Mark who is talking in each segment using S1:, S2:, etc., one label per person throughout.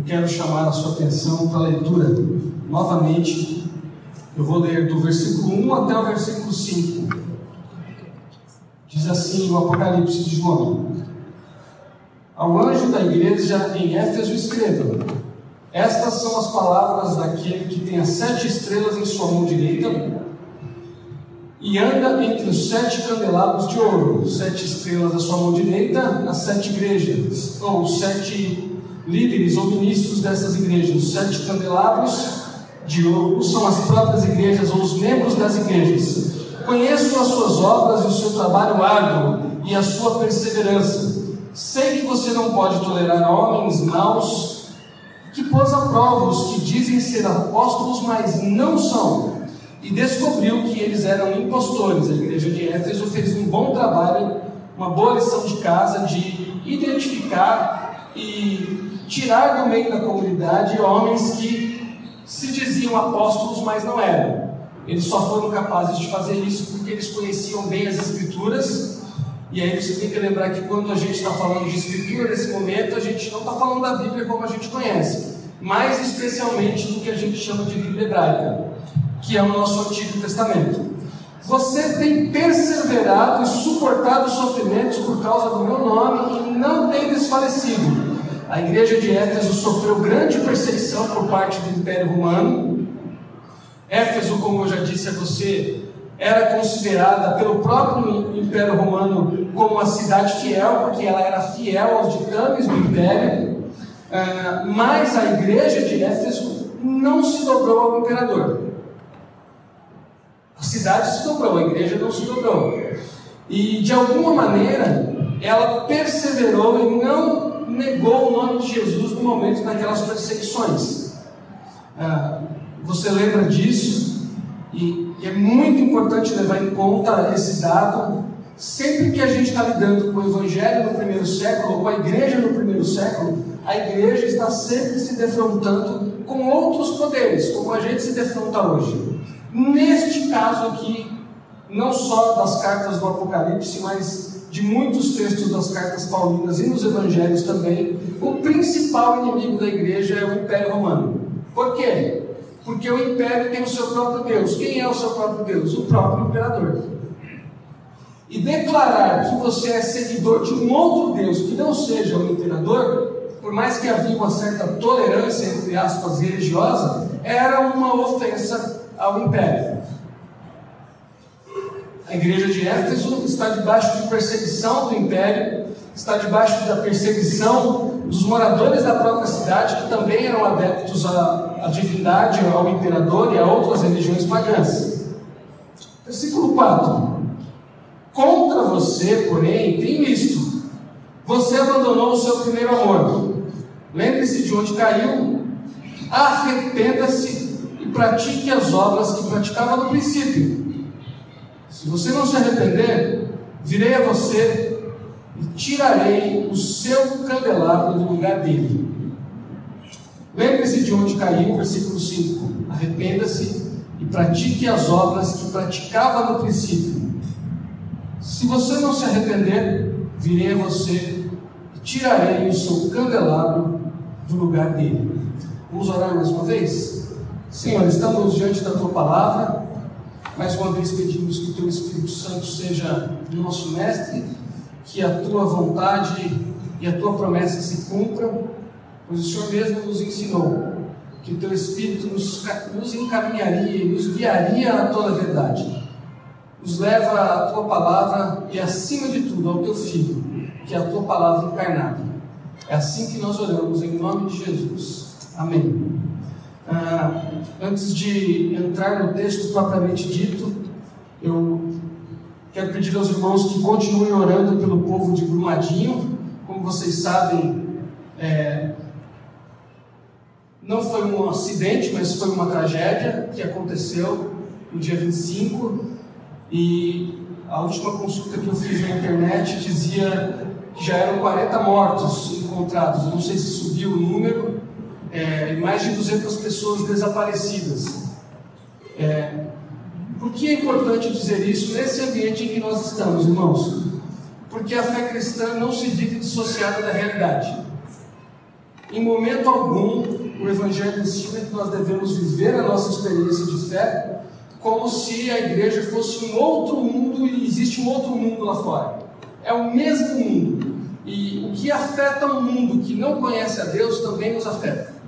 S1: Eu quero chamar a sua atenção para a leitura novamente. Eu vou ler do versículo 1 até o versículo 5. Diz assim o Apocalipse de João: Ao anjo da igreja em Éfeso escreva: Estas são as palavras daquele que tem as sete estrelas em sua mão direita e anda entre os sete candelabros de ouro, sete estrelas à sua mão direita, as sete igrejas, ou sete líderes ou ministros dessas igrejas, os sete candelabros de ouro são as próprias igrejas ou os membros das igrejas. Conheço as suas obras e o seu trabalho árduo e a sua perseverança. Sei que você não pode tolerar homens maus que pôs a prova os que dizem ser apóstolos, mas não são e descobriu que eles eram impostores. A igreja de Éfeso fez um bom trabalho, uma boa lição de casa de identificar e tirar do meio da comunidade homens que se diziam apóstolos, mas não eram. Eles só foram capazes de fazer isso porque eles conheciam bem as Escrituras. E aí você tem que lembrar que quando a gente está falando de Escritura nesse momento, a gente não está falando da Bíblia como a gente conhece, mais especialmente do que a gente chama de Bíblia hebraica que é o nosso Antigo Testamento. Você tem perseverado e suportado os sofrimentos por causa do meu nome e não tem desfalecido. A igreja de Éfeso sofreu grande perseguição por parte do Império Romano. Éfeso, como eu já disse a você, era considerada pelo próprio Império Romano como uma cidade fiel, porque ela era fiel aos ditames do Império. Ah, mas a igreja de Éfeso não se dobrou ao imperador. A cidade se dobrou, a igreja não se dobrou. E de alguma maneira, ela perseverou e não negou o nome de Jesus no momento daquelas perseguições. Ah, você lembra disso? E é muito importante levar em conta esse dado. Sempre que a gente está lidando com o Evangelho no primeiro século, ou com a igreja no primeiro século, a igreja está sempre se defrontando com outros poderes, como a gente se defronta hoje. Neste caso aqui, não só das cartas do Apocalipse, mas de muitos textos das cartas paulinas e nos evangelhos também, o principal inimigo da igreja é o Império Romano. Por quê? Porque o império tem o seu próprio Deus. Quem é o seu próprio Deus? O próprio imperador. E declarar que você é seguidor de um outro Deus que não seja o imperador, por mais que havia uma certa tolerância, entre aspas, religiosa, era uma ofensa ao império. A igreja de Éfeso está debaixo de perseguição do império, está debaixo da perseguição dos moradores da própria cidade, que também eram adeptos à, à divindade, ao imperador e a outras religiões pagãs. Versículo 4: Contra você, porém, tem isto: você abandonou o seu primeiro amor. Lembre-se de onde caiu, arrependa-se pratique as obras que praticava no princípio. Se você não se arrepender, virei a você e tirarei o seu candelabro do lugar dele. Lembre-se de onde caiu, versículo 5. Arrependa-se e pratique as obras que praticava no princípio. Se você não se arrepender, virei a você e tirarei o seu candelabro do lugar dele. Vamos orar mais uma vez? Senhor, estamos diante da tua palavra. Mais uma vez pedimos que o teu Espírito Santo seja nosso mestre, que a tua vontade e a tua promessa se cumpram, pois o Senhor mesmo nos ensinou que o teu Espírito nos, nos encaminharia e nos guiaria a toda a verdade. Nos leva à tua palavra e, acima de tudo, ao teu Filho, que é a tua palavra encarnada. É assim que nós oramos, em nome de Jesus. Amém. Ah, antes de entrar no texto propriamente dito, eu quero pedir aos irmãos que continuem orando pelo povo de Brumadinho. Como vocês sabem, é, não foi um acidente, mas foi uma tragédia que aconteceu no dia 25. E a última consulta que eu fiz na internet dizia que já eram 40 mortos encontrados. Eu não sei se subiu o número, é, mais de 200 pessoas desaparecidas. É, por que é importante dizer isso nesse ambiente em que nós estamos, irmãos? Porque a fé cristã não se vive dissociada da realidade. Em momento algum, o Evangelho ensina que nós devemos viver a nossa experiência de fé como se a igreja fosse um outro mundo e existe um outro mundo lá fora. É o mesmo mundo. E o que afeta um mundo que não conhece a Deus também nos afeta.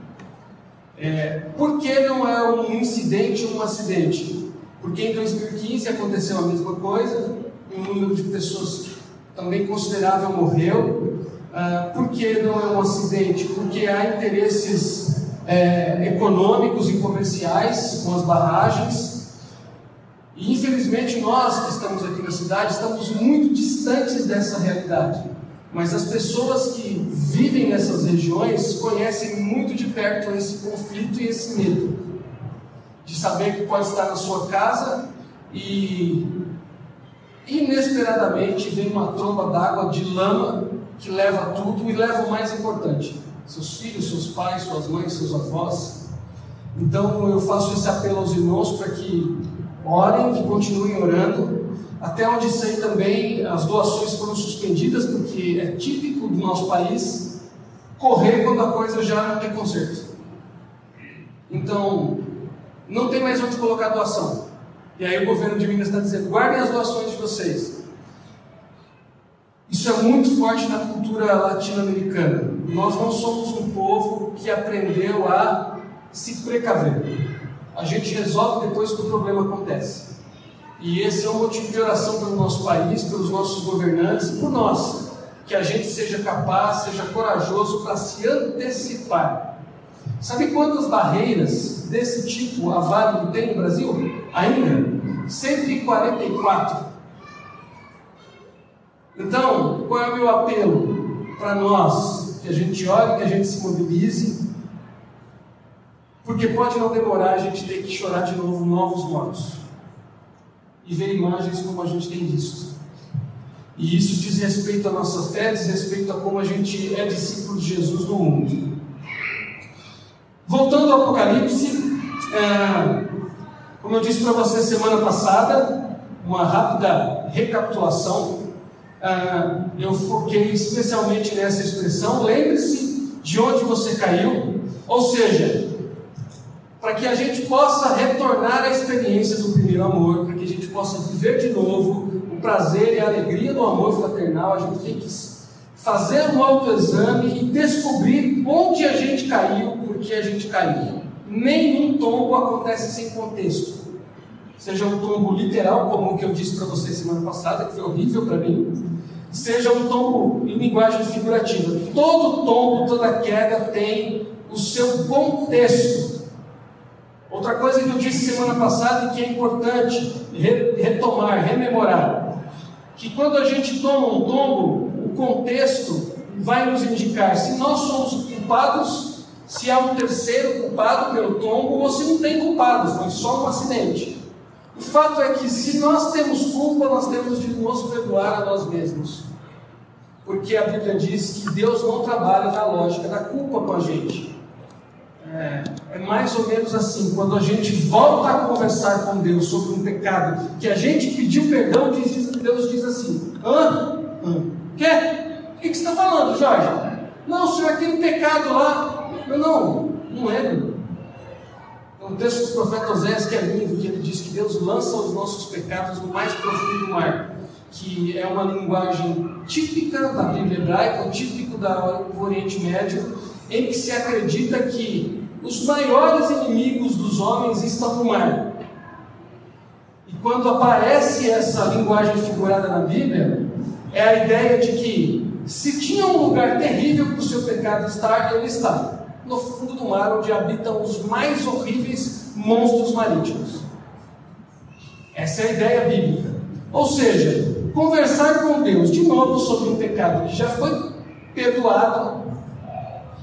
S1: É, por que não é um incidente ou um acidente? Porque em 2015 aconteceu a mesma coisa, um número de pessoas também considerável morreu. Ah, por que não é um acidente? Porque há interesses é, econômicos e comerciais com as barragens. E infelizmente nós que estamos aqui na cidade estamos muito distantes dessa realidade. Mas as pessoas que vivem nessas regiões conhecem muito de perto esse conflito e esse medo de saber que pode estar na sua casa e inesperadamente vem uma tromba d'água de lama que leva tudo e leva o mais importante: seus filhos, seus pais, suas mães, seus avós. Então eu faço esse apelo aos irmãos para que orem, que continuem orando. Até onde sei também, as doações foram suspendidas, porque é típico do nosso país correr quando a coisa já não tem conserto. Então, não tem mais onde colocar doação. E aí o governo de Minas está dizendo: guardem as doações de vocês. Isso é muito forte na cultura latino-americana. Nós não somos um povo que aprendeu a se precaver. A gente resolve depois que o problema acontece. E esse é um motivo de oração pelo nosso país, pelos nossos governantes e por nós. Que a gente seja capaz, seja corajoso para se antecipar. Sabe quantas barreiras desse tipo a Vale tem no Brasil? Ainda? 144. Então, qual é o meu apelo para nós? Que a gente ore, que a gente se mobilize, porque pode não demorar a gente ter que chorar de novo novos mortos e ver imagens como a gente tem visto. E isso diz respeito à nossa fé, diz respeito a como a gente é discípulo de Jesus no mundo. Voltando ao Apocalipse, é, como eu disse para você semana passada, uma rápida recapitulação. É, eu foquei especialmente nessa expressão. Lembre-se de onde você caiu, ou seja, para que a gente possa retornar à experiência do primeiro amor, para que a gente possa viver de novo o prazer e a alegria do amor fraternal, a gente tem que fazer um autoexame e descobrir onde a gente caiu, por que a gente caiu. Nenhum tombo acontece sem contexto. Seja um tombo literal, como o que eu disse para vocês semana passada, que foi horrível para mim, seja um tombo em linguagem figurativa. Todo tombo, toda queda tem o seu contexto. Outra coisa que eu disse semana passada e que é importante retomar, rememorar, que quando a gente toma um tombo, o contexto vai nos indicar se nós somos culpados, se há um terceiro culpado pelo tombo ou se não tem culpado, foi só um acidente. O fato é que se nós temos culpa, nós temos de nos perdoar a nós mesmos. Porque a Bíblia diz que Deus não trabalha na lógica da culpa com a gente. É, é, mais ou menos assim, quando a gente volta a conversar com Deus sobre um pecado que a gente pediu perdão, Deus diz assim: Hã? Hã? Quê? O que, você está falando, Jorge? Não, senhor, aquele pecado lá. Eu, não, não lembro. É um texto do profeta Oséias que é lindo, que ele diz que Deus lança os nossos pecados no mais profundo mar, que é uma linguagem típica da Bíblia hebraica, típico do Oriente Médio, em que se acredita que os maiores inimigos dos homens estão no mar. E quando aparece essa linguagem figurada na Bíblia, é a ideia de que se tinha um lugar terrível para o seu pecado estar, ele está no fundo do mar, onde habitam os mais horríveis monstros marítimos. Essa é a ideia bíblica. Ou seja, conversar com Deus de novo sobre um pecado que já foi perdoado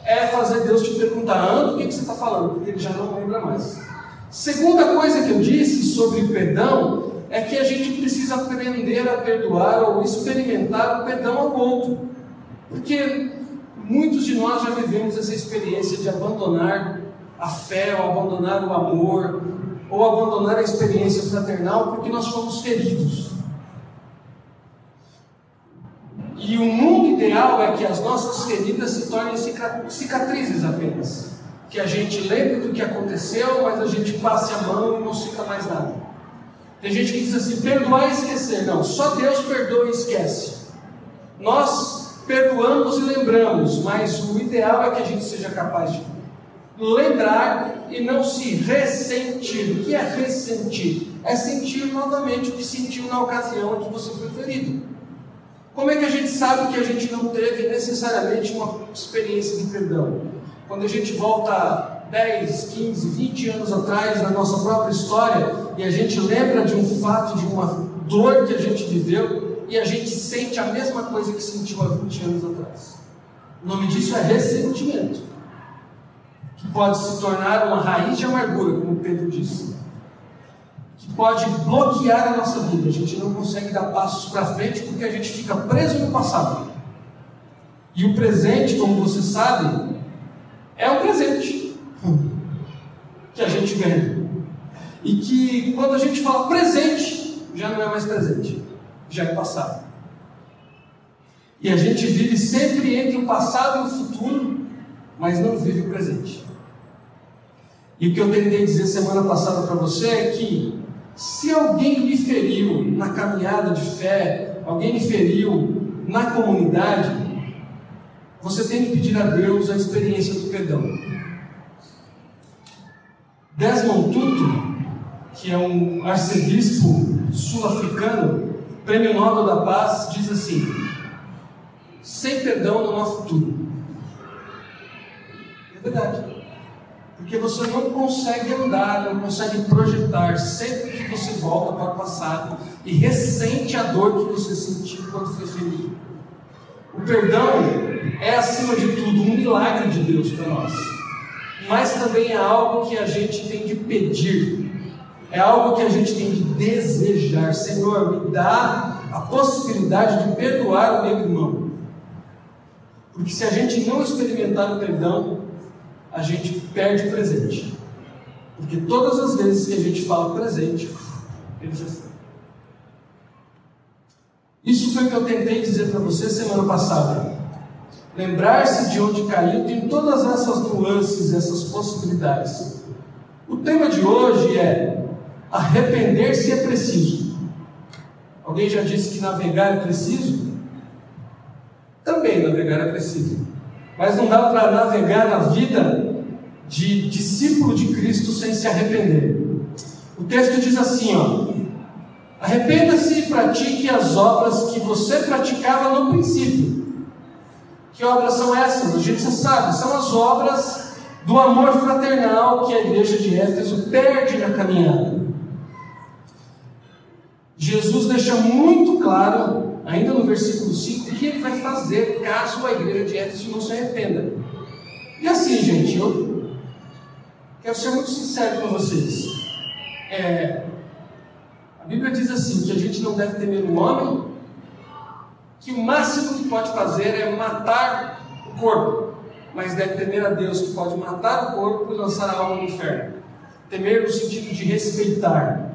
S1: é fazer Deus te perguntar, Ando, o que, que você está falando? Porque ele já não lembra mais. Segunda coisa que eu disse sobre perdão é que a gente precisa aprender a perdoar ou experimentar o perdão ao outro. Porque muitos de nós já vivemos essa experiência de abandonar a fé, ou abandonar o amor, ou abandonar a experiência fraternal porque nós fomos feridos. E o mundo ideal é que as nossas feridas se tornem cicatrizes apenas. Que a gente lembre do que aconteceu, mas a gente passe a mão e não sinta mais nada. Tem gente que diz assim: perdoar e esquecer. Não, só Deus perdoa e esquece. Nós perdoamos e lembramos, mas o ideal é que a gente seja capaz de lembrar e não se ressentir. O que é ressentir? É sentir novamente o que sentiu na ocasião em que você foi ferido. Como é que a gente sabe que a gente não teve necessariamente uma experiência de perdão? Quando a gente volta 10, 15, 20 anos atrás na nossa própria história e a gente lembra de um fato, de uma dor que a gente viveu e a gente sente a mesma coisa que sentiu há 20 anos atrás. O nome disso é ressentimento que pode se tornar uma raiz de amargura, como Pedro disse, pode bloquear a nossa vida. A gente não consegue dar passos para frente porque a gente fica preso no passado. E o presente, como você sabe, é um presente que a gente ganha. E que quando a gente fala presente, já não é mais presente, já é passado. E a gente vive sempre entre o passado e o futuro, mas não vive o presente. E o que eu tentei dizer semana passada para você é que se alguém lhe feriu na caminhada de fé, alguém lhe feriu na comunidade, você tem que pedir a Deus a experiência do perdão. Desmond Tutu, que é um arcebispo sul-africano, prêmio Nobel da Paz, diz assim: sem perdão não há futuro. É verdade. Porque você não consegue andar, não consegue projetar sempre que você volta para o passado e ressente a dor que você sentiu quando foi ferido. O perdão é, acima de tudo, um milagre de Deus para nós, mas também é algo que a gente tem de pedir, é algo que a gente tem de desejar. Senhor, me dá a possibilidade de perdoar o meu irmão. Porque se a gente não experimentar o perdão, a gente perde o presente. Porque todas as vezes que a gente fala presente, ele já foi. Isso foi o que eu tentei dizer para você semana passada. Lembrar-se de onde caiu tem todas essas nuances, essas possibilidades. O tema de hoje é arrepender-se é preciso. Alguém já disse que navegar é preciso? Também navegar é preciso. Mas não dá para navegar na vida de discípulo de Cristo sem se arrepender. O texto diz assim, ó: Arrependa-se e pratique as obras que você praticava no princípio. Que obras são essas? A gente já sabe, são as obras do amor fraternal que a igreja de Éfeso perde na caminhada. Jesus deixa muito claro ainda no versículo 5, o que ele vai fazer caso a igreja de Éfeso não se arrependa. E assim, gente, eu quero ser muito sincero com vocês. É, a Bíblia diz assim: que a gente não deve temer o homem, que o máximo que pode fazer é matar o corpo, mas deve temer a Deus, que pode matar o corpo e lançar a alma no inferno. Temer no sentido de respeitar.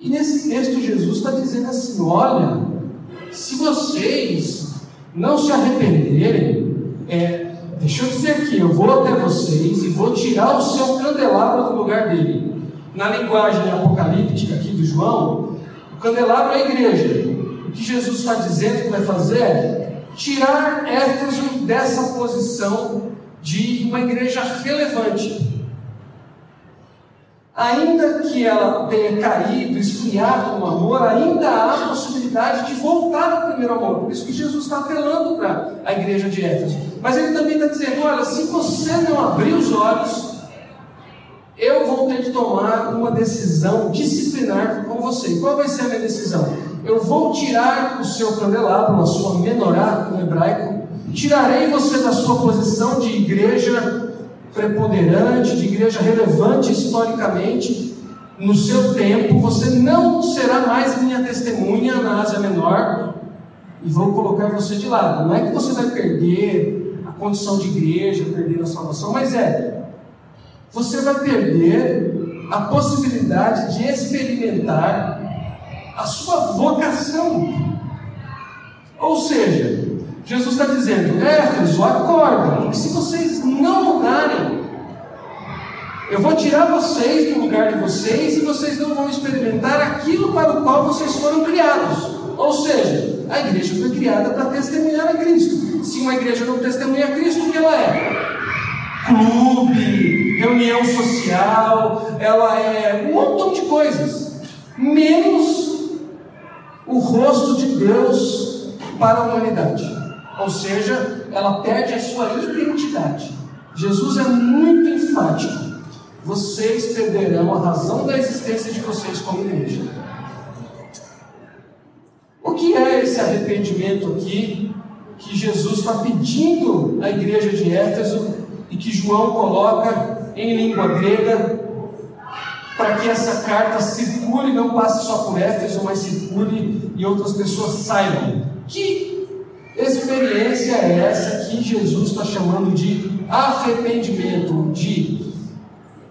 S1: E nesse texto, Jesus está dizendo assim: olha, se vocês não se arrependerem, é, deixa eu dizer aqui, eu vou até vocês e vou tirar o seu candelabro do lugar dele. Na linguagem apocalíptica aqui do João, o candelabro é a igreja. O que Jesus está dizendo que vai fazer é tirar Éfeso dessa posição de uma igreja relevante ainda que ela tenha caído, esfriado no amor, ainda há a possibilidade de voltar ao primeiro amor. Por isso que Jesus está apelando para a igreja de Éfeso. Mas ele também está dizendo: olha, se você não abrir os olhos, eu vou ter de tomar uma decisão disciplinar com você. Qual vai ser a minha decisão? Eu vou tirar o seu candelabro, a sua menorá no hebraico, tirarei você da sua posição de igreja preponderante, de igreja relevante historicamente, no seu tempo, você não será mais minha testemunha na Ásia Menor e vou colocar você de lado. Não é que você vai perder a condição de igreja, perder a salvação, mas é, você vai perder a possibilidade de experimentar a sua vocação. Ou seja, Jesus está dizendo: Éfeso, acorda, porque se vocês não mudarem, eu vou tirar vocês do lugar de vocês e vocês não vão experimentar aquilo para o qual vocês foram criados. Ou seja, a igreja foi criada para testemunhar a Cristo. Se uma igreja não testemunha a Cristo, o que ela é? Clube, reunião social, ela é um montão de coisas, menos o rosto de Deus para a humanidade. Ou seja, ela perde a sua identidade. Jesus é muito enfático. Vocês perderão a razão da existência de vocês como igreja. O que é esse arrependimento aqui que Jesus está pedindo à igreja de Éfeso e que João coloca em língua grega para que essa carta circule, não passe só por Éfeso, mas circule e outras pessoas saibam. Que experiência é essa que Jesus está chamando de arrependimento, de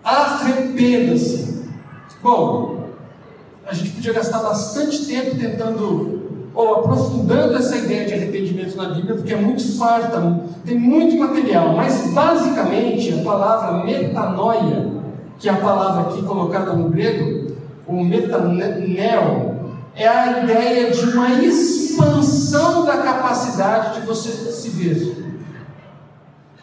S1: arrependa-se? Bom, a gente podia gastar bastante tempo tentando ou aprofundando essa ideia de arrependimento na Bíblia, porque é muito farta, tem muito material, mas basicamente a palavra metanoia, que é a palavra aqui colocada no grego, o metanel, é a ideia de uma expansão da capacidade de você se ver.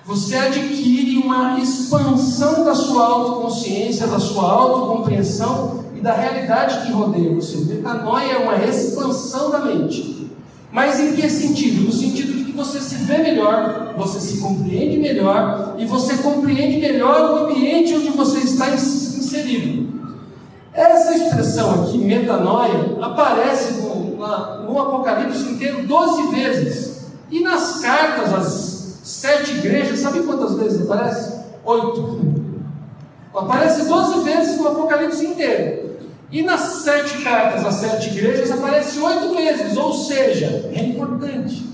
S1: Você adquire uma expansão da sua autoconsciência, da sua autocompreensão e da realidade que rodeia você. Metanoia é uma expansão da mente. Mas em que sentido? No sentido de que você se vê melhor, você se compreende melhor e você compreende melhor o ambiente onde você está inserido. Expressão aqui, metanoia, aparece no, na, no Apocalipse inteiro 12 vezes. E nas cartas, as sete igrejas, sabe quantas vezes aparece? Oito. Aparece 12 vezes no Apocalipse inteiro. E nas sete cartas às sete igrejas aparece oito vezes, ou seja, é importante.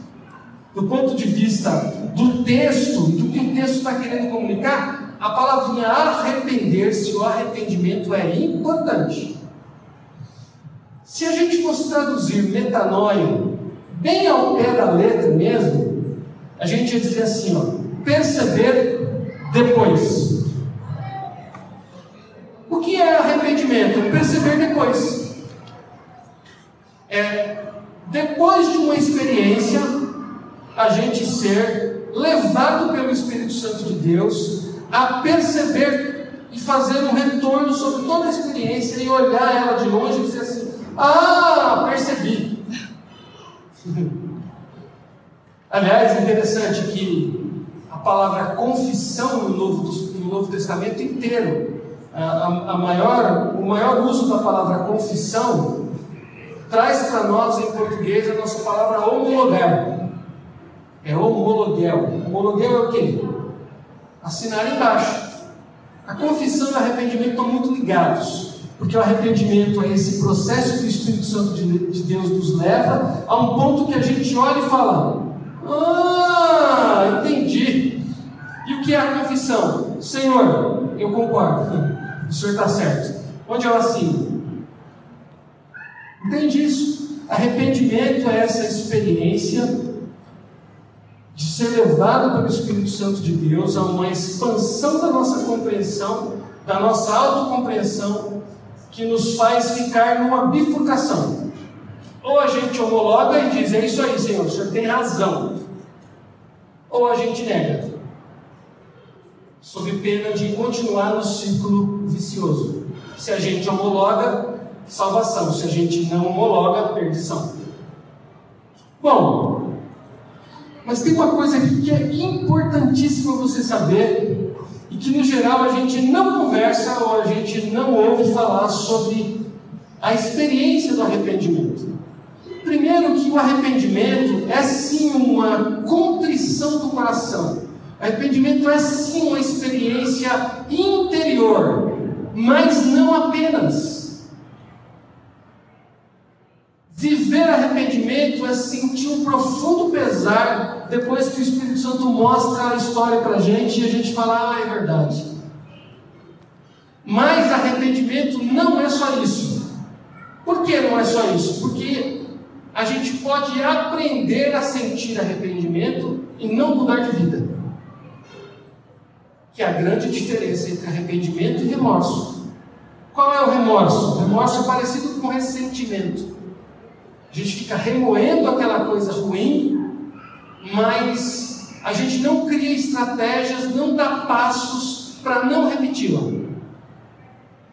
S1: Do ponto de vista do texto, do que o texto está querendo comunicar, a palavrinha arrepender-se, o arrependimento é importante. Se a gente fosse traduzir metanoia bem ao pé da letra mesmo, a gente ia dizer assim, ó, perceber depois. O que é arrependimento? Perceber depois. É depois de uma experiência, a gente ser levado pelo Espírito Santo de Deus a perceber e fazer um retorno sobre toda a experiência e olhar ela de longe e dizer assim: Ah, percebi. Aliás, é interessante que a palavra confissão no Novo, no Novo Testamento inteiro a, a maior, o maior uso da palavra confissão traz para nós em português a nossa palavra homologar. É homologuel. Homologuel é o quê? Assinar embaixo. A confissão e o arrependimento estão muito ligados, porque o arrependimento é esse processo que o Espírito Santo de Deus nos leva a um ponto que a gente olha e fala: Ah, entendi. E o que é a confissão? Senhor, eu concordo o senhor está certo. Onde eu assino? Entende isso? Arrependimento é essa experiência de ser levado pelo Espírito Santo de Deus a uma expansão da nossa compreensão, da nossa autocompreensão, que nos faz ficar numa bifurcação. Ou a gente homologa e diz: É isso aí, Senhor, o Senhor tem razão. Ou a gente nega sob pena de continuar no ciclo vicioso. Se a gente homologa, salvação. Se a gente não homologa, perdição. Bom, mas tem uma coisa aqui que é importantíssima você saber e que no geral a gente não conversa ou a gente não ouve falar sobre a experiência do arrependimento. Primeiro que o arrependimento é sim uma contrição do coração. Arrependimento é sim uma experiência interior, mas não apenas. Viver arrependimento é sentir um profundo pesar depois que o Espírito Santo mostra a história para a gente e a gente fala, ah, é verdade. Mas arrependimento não é só isso. Por que não é só isso? Porque a gente pode aprender a sentir arrependimento e não mudar de vida. Que é a grande diferença entre arrependimento e remorso. Qual é o remorso? O remorso é parecido com ressentimento. A gente fica remoendo aquela coisa ruim, mas a gente não cria estratégias, não dá passos para não repeti-la.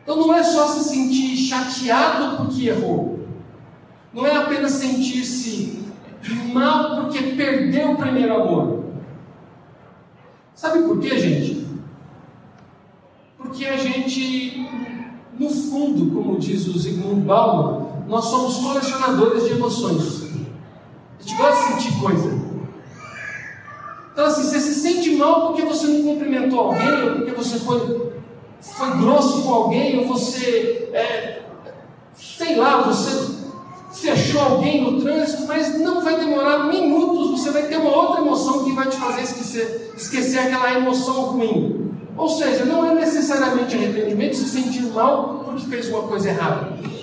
S1: Então não é só se sentir chateado porque errou. Não é apenas sentir-se mal porque perdeu o primeiro amor. Sabe por quê, gente? Porque a gente, no fundo, como diz o Zygmunt Bauman, nós somos colecionadores de emoções. A gente gosta de sentir coisa. Então, assim, você se sente mal porque você não cumprimentou alguém, ou porque você foi, foi grosso com alguém, ou você, é, sei lá, você fechou alguém no trânsito, mas não vai demorar minutos, você vai ter uma outra emoção que vai te fazer esquecer, esquecer aquela emoção ruim. Ou seja, não é necessariamente arrependimento se sentir mal porque fez uma coisa errada.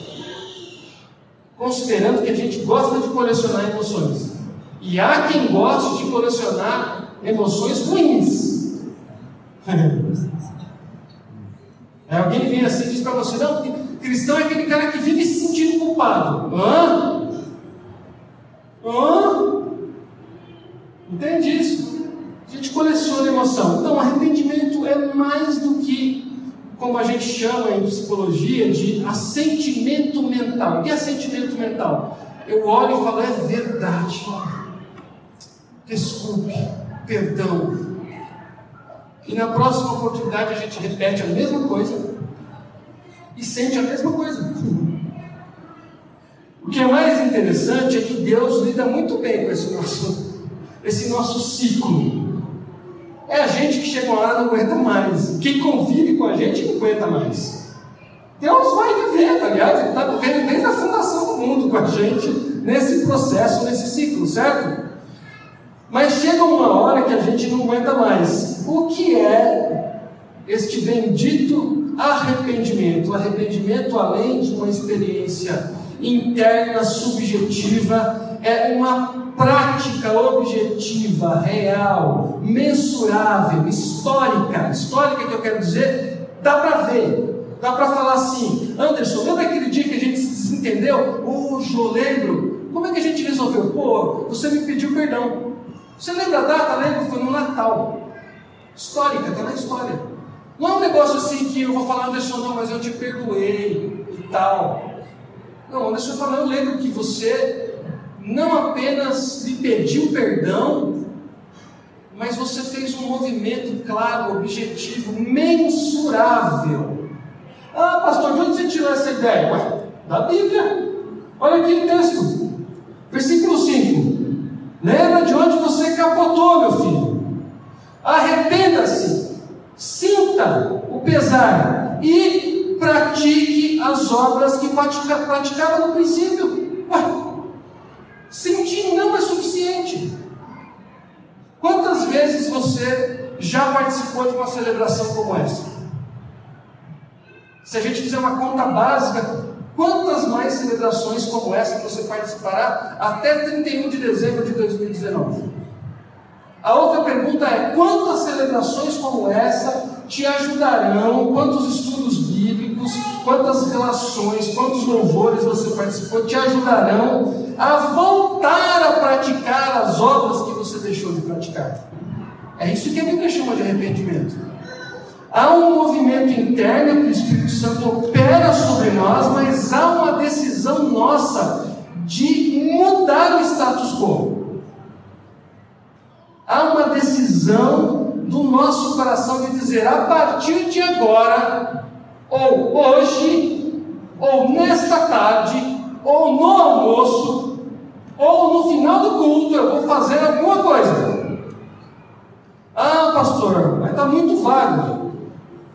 S1: Considerando que a gente gosta de colecionar emoções. E há quem goste de colecionar emoções ruins. é, alguém vem assim e diz para você, não, cristão é aquele cara que vive se sentindo culpado. Hã? Hã? Entende isso? A gente coleciona emoção. Então, arrependimento é mais do que, como a gente chama em psicologia, de assentimento mental. O que é assentimento mental? Eu olho e falo, é verdade. Desculpe, perdão. E na próxima oportunidade a gente repete a mesma coisa e sente a mesma coisa. O que é mais interessante é que Deus lida muito bem com esse nosso, esse nosso ciclo. É a gente que chega uma hora não aguenta mais. Quem convive com a gente não aguenta mais. Deus vai viver, tá aliás, Ele está vivendo desde a fundação do mundo com a gente nesse processo, nesse ciclo, certo? Mas chega uma hora que a gente não aguenta mais. O que é este bendito arrependimento? Arrependimento, além de uma experiência interna, subjetiva, é uma prática objetiva, real, mensurável, histórica. Histórica que eu quero dizer, dá para ver, dá para falar assim: Anderson, lembra aquele dia que a gente se desentendeu? Hoje eu lembro. Como é que a gente resolveu? Pô, você me pediu perdão. Você lembra a data? Lembra? Foi no Natal. Histórica, está na história. Não é um negócio assim que eu vou falar, Anderson, não, mas eu te perdoei e tal. Não, eu falar, eu lembro que você não apenas me pediu perdão, mas você fez um movimento claro, objetivo, mensurável. Ah, pastor, de onde você tirou essa ideia? Ué, da Bíblia. Olha aqui o texto. Versículo 5. Lembra de onde você capotou, meu filho. Arrependa-se, sinta o pesar as obras que praticava no princípio. Ué, sentir não é suficiente. Quantas vezes você já participou de uma celebração como essa? Se a gente fizer uma conta básica, quantas mais celebrações como essa você participará até 31 de dezembro de 2019? A outra pergunta é: quantas celebrações como essa te ajudarão? Quantos estudos quantas relações, quantos louvores você participou te ajudarão a voltar a praticar as obras que você deixou de praticar? É isso que a Bíblia chama de arrependimento. Há um movimento interno que o Espírito Santo opera sobre nós, mas há uma decisão nossa de mudar o status quo. Há uma decisão do nosso coração de dizer: a partir de agora, ou hoje, ou nesta tarde, ou no almoço, ou no final do culto, eu vou fazer alguma coisa. Ah, pastor, mas está muito vago.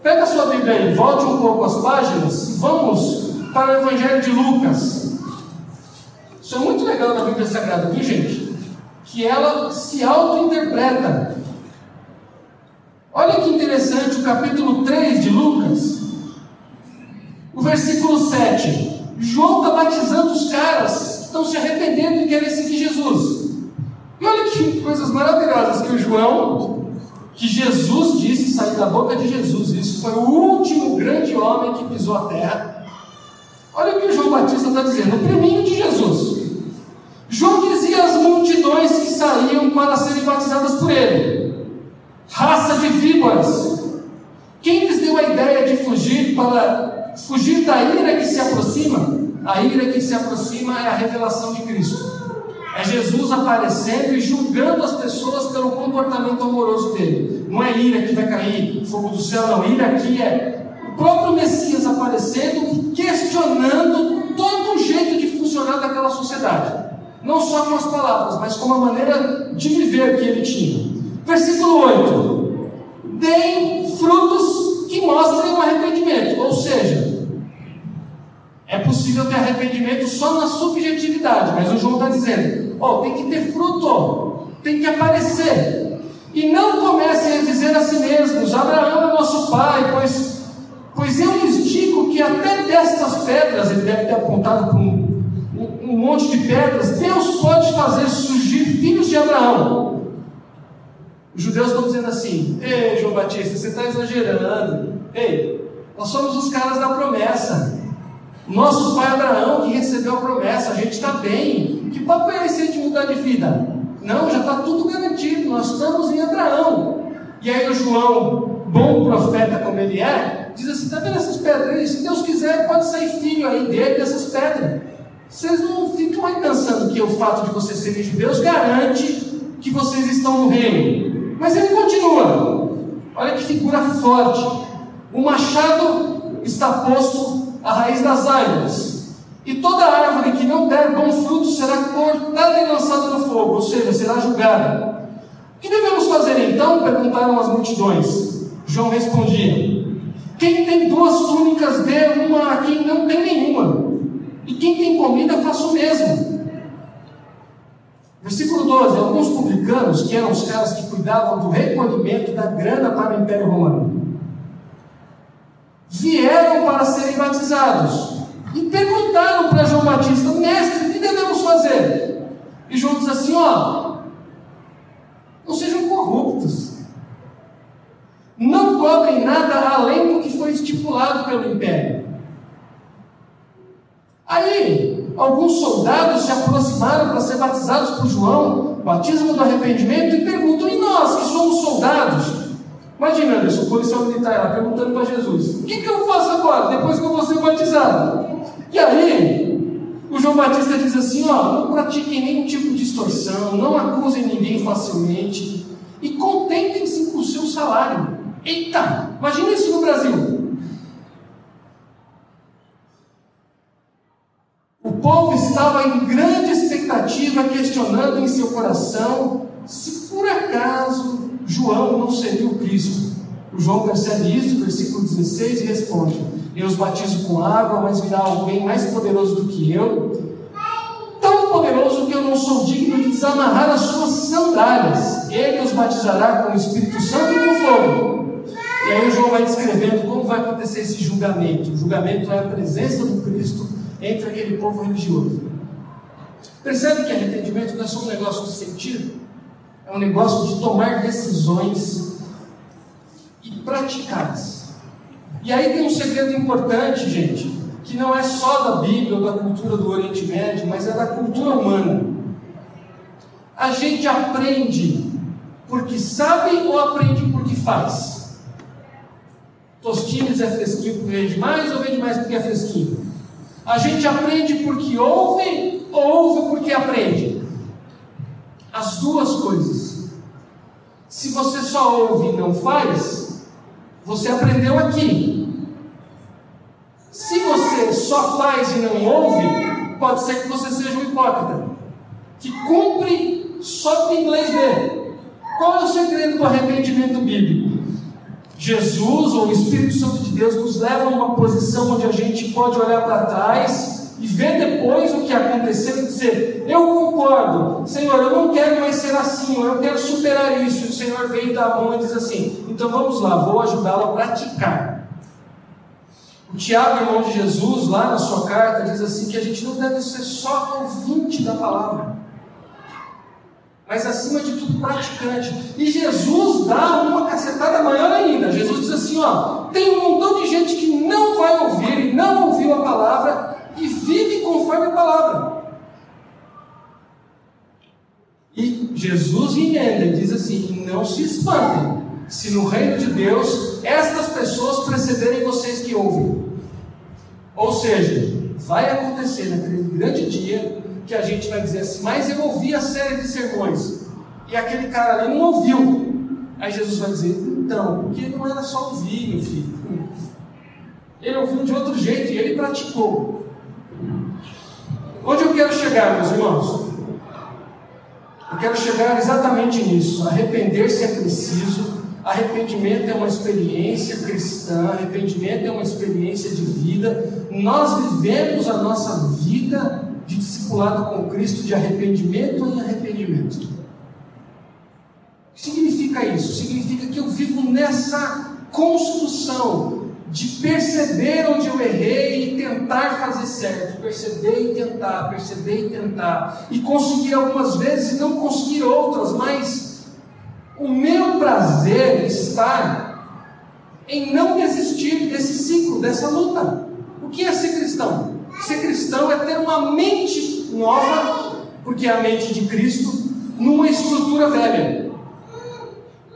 S1: Pega a sua Bíblia aí, volte um pouco as páginas e vamos para o Evangelho de Lucas. Isso é muito legal na Bíblia Sagrada, viu gente? que ela se auto-interpreta. Olha que interessante o capítulo 3 de Lucas, o versículo 7. João está batizando os caras estão se arrependendo e querem seguir Jesus. E olha que coisas maravilhosas que o João, que Jesus disse sair da boca de Jesus. Isso foi o último grande homem que pisou a terra. Olha o que o João Batista está dizendo, o primeiro de Jesus. João dizia às multidões que saíam para serem batizadas por ele: raça de víboras. Quem lhes deu a ideia de fugir para fugir da ira que se aproxima? A ira que se aproxima é a revelação de Cristo. É Jesus aparecendo e julgando as pessoas pelo comportamento amoroso dele. Não é ira que vai cair fogo do céu, não. Ira aqui é o próprio Messias aparecendo e questionando todo o jeito de funcionar daquela sociedade. Não só com as palavras, mas com a maneira de viver que ele tinha. Versículo 8: Deem frutos que mostrem o arrependimento. Ou seja, é possível ter arrependimento só na subjetividade, mas o João está dizendo: oh, tem que ter fruto, tem que aparecer. E não comecem a dizer a si mesmos: Abraão é nosso pai, pois, pois eu lhes digo que até destas pedras, ele deve ter apontado para um, um monte de pedras, Deus pode fazer surgir filhos de Abraão. Os judeus estão dizendo assim: Ei, João Batista, você está exagerando. Ei, nós somos os caras da promessa. Nosso pai Abraão que recebeu a promessa, a gente está bem. Que papo é esse de mudar de vida? Não, já está tudo garantido, nós estamos em Abraão. E aí o João, bom profeta como ele é, diz assim: está vendo essas pedras aí? Se Deus quiser, pode sair filho aí dele dessas pedras. Vocês não ficam aí pensando que o fato de vocês serem judeus garante que vocês estão no reino. Mas ele continua. Olha que figura forte. O machado está posto a raiz das árvores. E toda árvore que não der bom fruto será cortada e lançada no fogo, ou seja, será julgada. O que devemos fazer então? perguntaram as multidões. João respondia: Quem tem duas túnicas, dê uma a quem não tem nenhuma. E quem tem comida, faça o mesmo. Versículo 12: Alguns publicanos, que eram os caras que cuidavam do recolhimento da grana para o Império Romano, vieram para serem batizados e perguntaram para João Batista: Mestre, o que devemos fazer? E João diz assim: Ó, não sejam corruptos, não cobrem nada além do que foi estipulado pelo império. Aí, alguns soldados se aproximaram para ser batizados por João, batismo do arrependimento, e perguntam: E nós que somos soldados? Imagina, Anderson, o policial militar lá perguntando para Jesus: O que, que eu faço agora, depois que eu vou ser batizado? E aí, o João Batista diz assim: Ó, não pratiquem nenhum tipo de distorção, não acusem ninguém facilmente e contentem-se com o seu salário. Eita, imagina isso no Brasil. O povo estava em grande expectativa, questionando em seu coração se por acaso João não seria o Cristo. O João percebe isso, versículo 16, e responde: Eu os batizo com água, mas virá alguém mais poderoso do que eu, tão poderoso que eu não sou digno de desamarrar as suas sandálias. Ele os batizará com o Espírito Santo e com fogo. E aí o João vai descrevendo como vai acontecer esse julgamento. O julgamento é a presença do Cristo entre aquele povo religioso. Percebe que arrependimento não é só um negócio de sentir? É um negócio de tomar decisões e praticá-las. E aí tem um segredo importante, gente, que não é só da Bíblia ou da cultura do Oriente Médio, mas é da cultura humana. A gente aprende porque sabe ou aprende porque faz? Tostines é fresquinho porque vende mais ou vende mais porque é fresquinho? A gente aprende porque ouve ou ouve porque aprende? As duas coisas. Se você só ouve e não faz, você aprendeu aqui. Se você só faz e não ouve, pode ser que você seja um hipócrita, que cumpre só o inglês ver. Qual é o segredo do arrependimento bíblico? Jesus ou o Espírito Santo de Deus nos leva a uma posição onde a gente pode olhar para trás e ver depois o que aconteceu e dizer: Eu concordo, Senhor, eu não quero mais ser assim, eu quero superar isso. E o Senhor veio da mão e diz assim: Então vamos lá, vou ajudá-lo a praticar. O Tiago, irmão de Jesus, lá na sua carta, diz assim que a gente não deve ser só ouvinte da palavra, mas acima de tudo praticante. E Jesus dá uma cacetada maior ainda. Jesus diz assim: ó, tem um montão de gente que não vai ouvir e não ouviu a palavra e vive conforme a palavra. E Jesus emenda e diz assim: não se espantem, se no reino de Deus estas pessoas precederem vocês que ouvem. Ou seja, vai acontecer naquele grande dia que a gente vai dizer assim, mas eu ouvi a série de sermões, e aquele cara ali não ouviu. Aí Jesus vai dizer, então, porque não era só ouvir, meu filho. Ele ouviu de outro jeito e ele praticou. Onde eu quero chegar, meus irmãos? Eu quero chegar exatamente nisso. Arrepender-se é preciso. Arrependimento é uma experiência cristã, arrependimento é uma experiência de vida. Nós vivemos a nossa vida de discipulado com Cristo de arrependimento em arrependimento. O que significa isso? Significa que eu vivo nessa construção de perceber onde eu errei e tentar fazer certo, perceber e tentar, perceber e tentar, e conseguir algumas vezes e não conseguir outras, mas o meu prazer está em não desistir desse ciclo, dessa luta. O que é ser cristão? Ser cristão é ter uma mente nova, porque é a mente de Cristo, numa estrutura velha.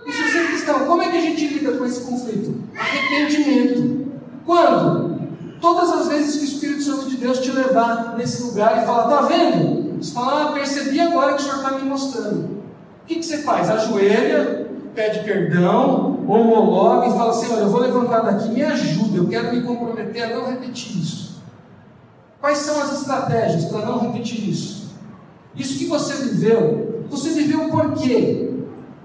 S1: Isso é ser cristão. Como é que a gente lida com esse conflito? Arrependimento. Quando? Todas as vezes que o Espírito Santo de Deus te levar nesse lugar e falar, tá vendo? Você fala, ah, percebi agora que o Senhor está me mostrando. O que, que você faz? Ajoelha, pede perdão, homologa e fala assim, olha, eu vou levantar daqui, me ajuda, eu quero me comprometer a não repetir isso. Quais são as estratégias para não repetir isso? Isso que você viveu, você viveu por quê?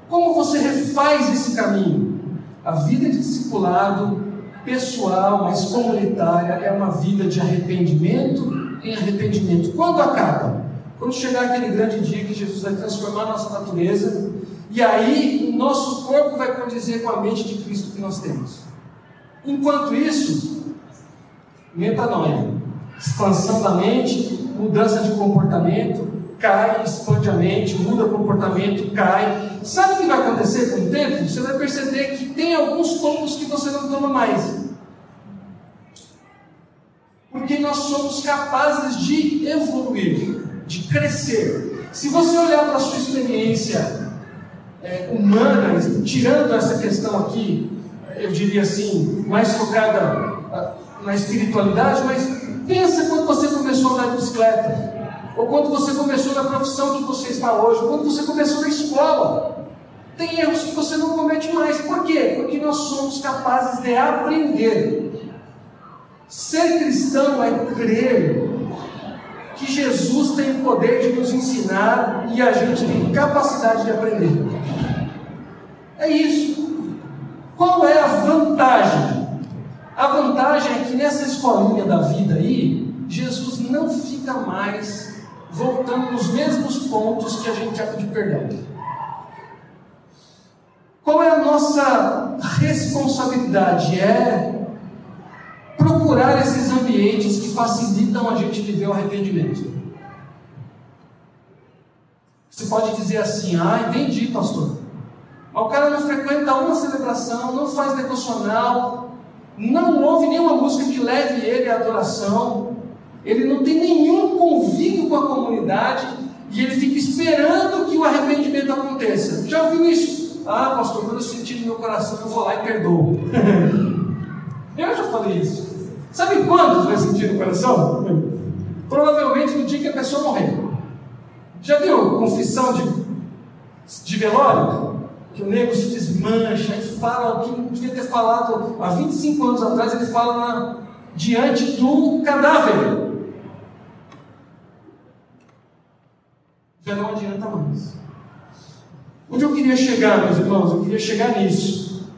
S1: Como você refaz esse caminho? A vida de discipulado pessoal, mas comunitária, é uma vida de arrependimento em arrependimento. Quando acaba? Quando chegar aquele grande dia que Jesus vai transformar a nossa natureza, e aí o nosso corpo vai condizer com a mente de Cristo que nós temos. Enquanto isso, metanoia, expansão da mente, mudança de comportamento, cai, expande a mente, muda o comportamento, cai. Sabe o que vai acontecer com o tempo? Você vai perceber que tem alguns tomos que você não toma mais. Porque nós somos capazes de evoluir, de crescer. Se você olhar para a sua experiência é, humana, tirando essa questão aqui, eu diria assim, mais focada na espiritualidade, mas Pensa quando você começou a andar de bicicleta, ou quando você começou na profissão que você está hoje, ou quando você começou na escola. Tem erros que você não comete mais. Por quê? Porque nós somos capazes de aprender. Ser cristão é crer que Jesus tem o poder de nos ensinar e a gente tem capacidade de aprender. É isso. Qual é a vantagem a vantagem é que nessa escolinha da vida aí, Jesus não fica mais voltando nos mesmos pontos que a gente já pediu perdão. Qual é a nossa responsabilidade? É procurar esses ambientes que facilitam a gente viver o arrependimento. Você pode dizer assim: ah, entendi, pastor. Mas o cara não frequenta uma celebração, não faz devocional, não ouve nenhuma música que leve ele à adoração, ele não tem nenhum convívio com a comunidade e ele fica esperando que o arrependimento aconteça. Já ouviu isso? Ah, pastor, quando eu sentir no meu coração, eu vou lá e perdoo. eu já falei isso. Sabe quando você vai sentir no coração? Provavelmente no dia que a pessoa morrer. Já viu confissão de, de velório? Que o nego se desmancha e fala o que não devia ter falado há 25 anos atrás, ele fala na, diante do cadáver. Já não adianta mais. Onde eu queria chegar, meus irmãos? Eu queria chegar nisso.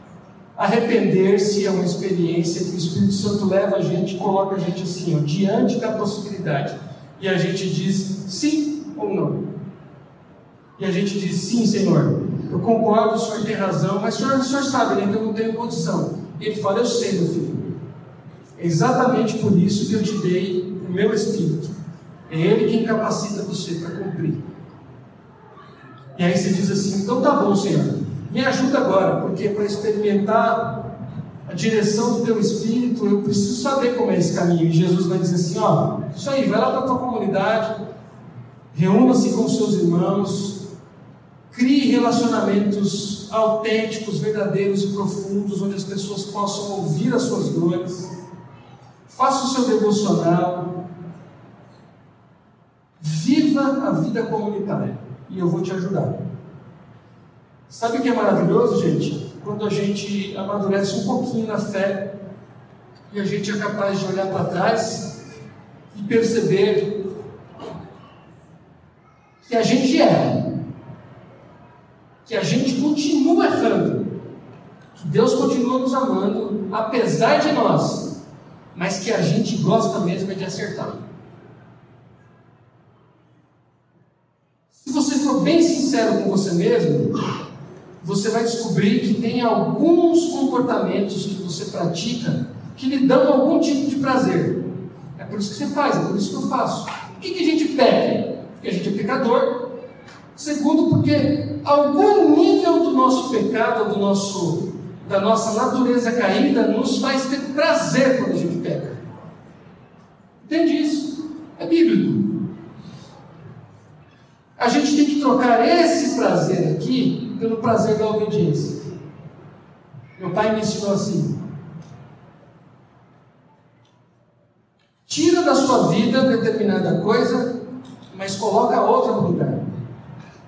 S1: Arrepender-se é uma experiência que o Espírito Santo leva a gente, coloca a gente assim, ó, diante da possibilidade. E a gente diz sim ou não. E a gente diz sim, Senhor, eu concordo, o senhor tem razão, mas o senhor, o senhor sabe né, que eu não tenho condição. Ele fala, eu sei, meu filho. É exatamente por isso que eu te dei o meu Espírito. É Ele quem capacita você para cumprir. E aí você diz assim: então tá bom, Senhor, me ajuda agora, porque para experimentar a direção do teu Espírito, eu preciso saber como é esse caminho. E Jesus vai dizer assim: ó, isso aí, vai lá para a tua comunidade, reúna-se com seus irmãos, crie relacionamentos autênticos, verdadeiros e profundos, onde as pessoas possam ouvir as suas dores, faça o seu devocional, viva a vida comunitária e eu vou te ajudar. Sabe o que é maravilhoso, gente? Quando a gente amadurece um pouquinho na fé e a gente é capaz de olhar para trás e perceber que a gente erra, que a gente continua errando, que Deus continua nos amando, apesar de nós, mas que a gente gosta mesmo é de acertar. Se você for bem sincero com você mesmo, você vai descobrir que tem alguns comportamentos que você pratica que lhe dão algum tipo de prazer. É por isso que você faz, é por isso que eu faço. Por que, que a gente peca? Porque a gente é pecador. Segundo, porque algum nível do nosso pecado, do nosso, da nossa natureza caída, nos faz ter prazer quando a gente peca. Entende isso? É bíblico. A gente tem que trocar esse prazer aqui pelo prazer da obediência. Meu pai me ensinou assim: tira da sua vida determinada coisa, mas coloca outra no lugar.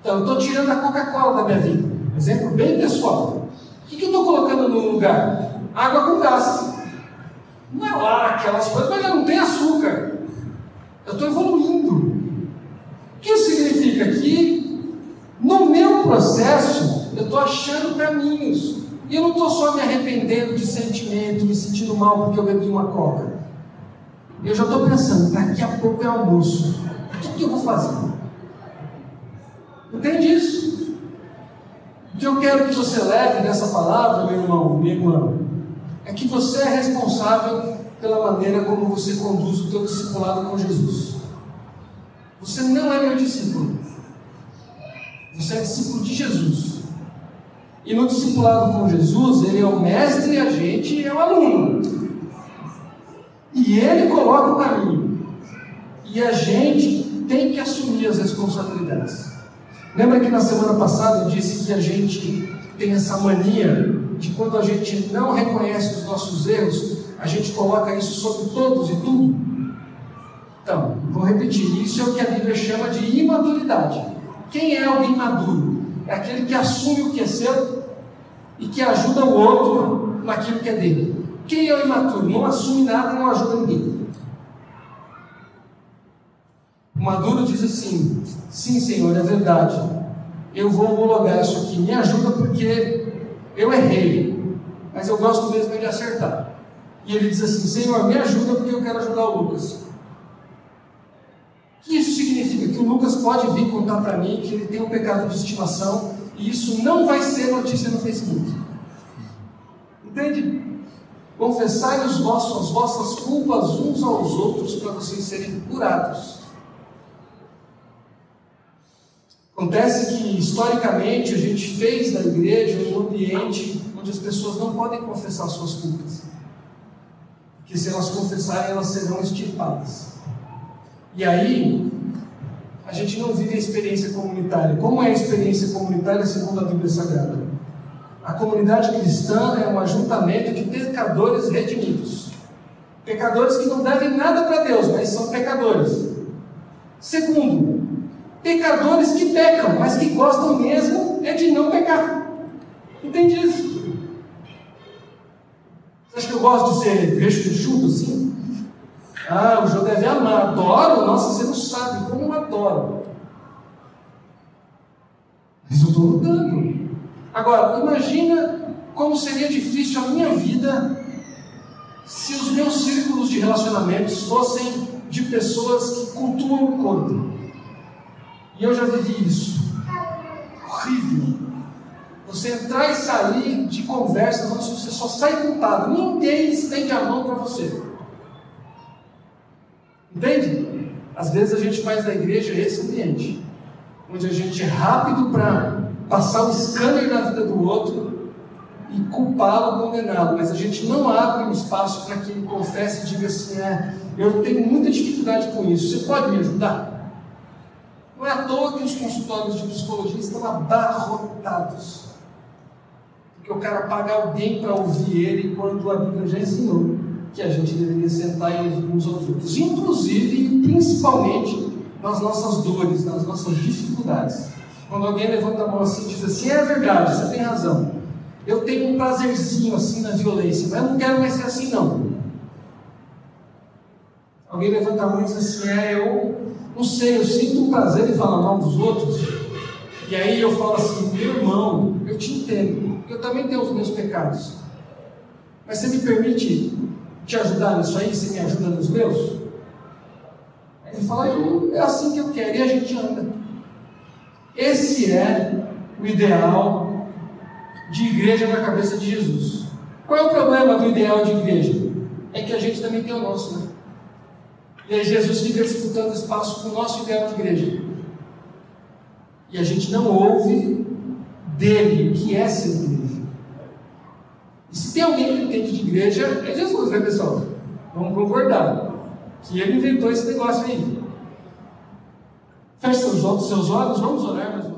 S1: Então, eu estou tirando a Coca-Cola da minha vida. Exemplo bem pessoal. O que, que eu estou colocando no lugar? Água com gás. Não é lá aquelas coisas, mas não tem açúcar. Eu estou evoluindo. O que significa que no meu processo eu estou achando caminhos. E eu não estou só me arrependendo de sentimento, me sentindo mal porque eu bebi uma coca. Eu já estou pensando, daqui a pouco é almoço. O que, que eu vou fazer? Entende isso? O que eu quero que você leve dessa palavra, meu irmão, minha irmã, é que você é responsável pela maneira como você conduz o teu discipulado com Jesus. Você não é meu discípulo. Você é discípulo de Jesus. E no discipulado com Jesus, ele é o mestre e a gente é o aluno. E ele coloca o caminho. E a gente tem que assumir as responsabilidades. Lembra que na semana passada eu disse que a gente tem essa mania de quando a gente não reconhece os nossos erros, a gente coloca isso sobre todos e tudo? Então, vou repetir: isso é o que a Bíblia chama de imaturidade. Quem é alguém maduro? É aquele que assume o que é seu e que ajuda o outro naquilo que é dele. Quem é o imaturo? Não assume nada não ajuda ninguém. O maduro diz assim: sim, Senhor, é verdade. Eu vou homologar isso aqui. Me ajuda porque eu errei. Mas eu gosto mesmo de acertar. E ele diz assim: Senhor, me ajuda porque eu quero ajudar o Lucas que isso significa? Que o Lucas pode vir contar para mim que ele tem um pecado de estimação e isso não vai ser notícia no Facebook. Entende? Confessai os vossos, as vossas culpas uns aos outros para vocês serem curados. Acontece que historicamente a gente fez da igreja um ambiente onde as pessoas não podem confessar suas culpas. Porque se elas confessarem, elas serão extirpadas. E aí, a gente não vive a experiência comunitária. Como é a experiência comunitária segundo a Bíblia Sagrada? A comunidade cristã é um ajuntamento de pecadores redimidos. Pecadores que não devem nada para Deus, mas são pecadores. Segundo, pecadores que pecam, mas que gostam mesmo é de não pecar. Entende isso? Você acha que eu gosto de ser vestido assim? Ah, o João deve amar. Adoro? Nossa, você não sabe como eu adoro. Mas eu estou lutando. Agora, imagina como seria difícil a minha vida se os meus círculos de relacionamentos fossem de pessoas que cultuam o corpo. E eu já vivi isso. Horrível. Você entrar e sair de conversas onde você só sai culpado. Ninguém estende a mão para você. Entende? Às vezes a gente faz da igreja esse ambiente, onde a gente é rápido para passar o scanner na vida do outro e culpá-lo, condená-lo, mas a gente não abre um espaço para que ele confesse e diga assim: é, eu tenho muita dificuldade com isso, você pode me ajudar? Toa que os consultórios de psicologia estão abarrotados. Porque o cara paga alguém para ouvir ele quando a Bíblia já ensinou que a gente deveria sentar uns aos outros, inclusive e principalmente nas nossas dores, nas nossas dificuldades. Quando alguém levanta a mão assim e diz assim, é verdade, você tem razão. Eu tenho um prazerzinho assim na violência, mas eu não quero mais ser assim não. Alguém levanta a mão e diz assim, é, eu não sei, eu sinto um prazer em falar mal dos outros. E aí eu falo assim, meu irmão, eu te entendo, eu também tenho os meus pecados. Mas você me permite te ajudar nisso aí? Você me ajuda nos meus? Ele fala, é assim que eu quero, e a gente anda. Esse é o ideal de igreja na cabeça de Jesus. Qual é o problema do ideal de igreja? É que a gente também tem o nosso, né? E aí Jesus fica disputando espaço com o nosso ideal de igreja. E a gente não ouve dele que é ser igreja. E se tem alguém que entende de igreja, é Jesus, né pessoal? Vamos concordar. Que ele inventou esse negócio aí. Feche seus olhos, seus olhos, vamos orar mais uma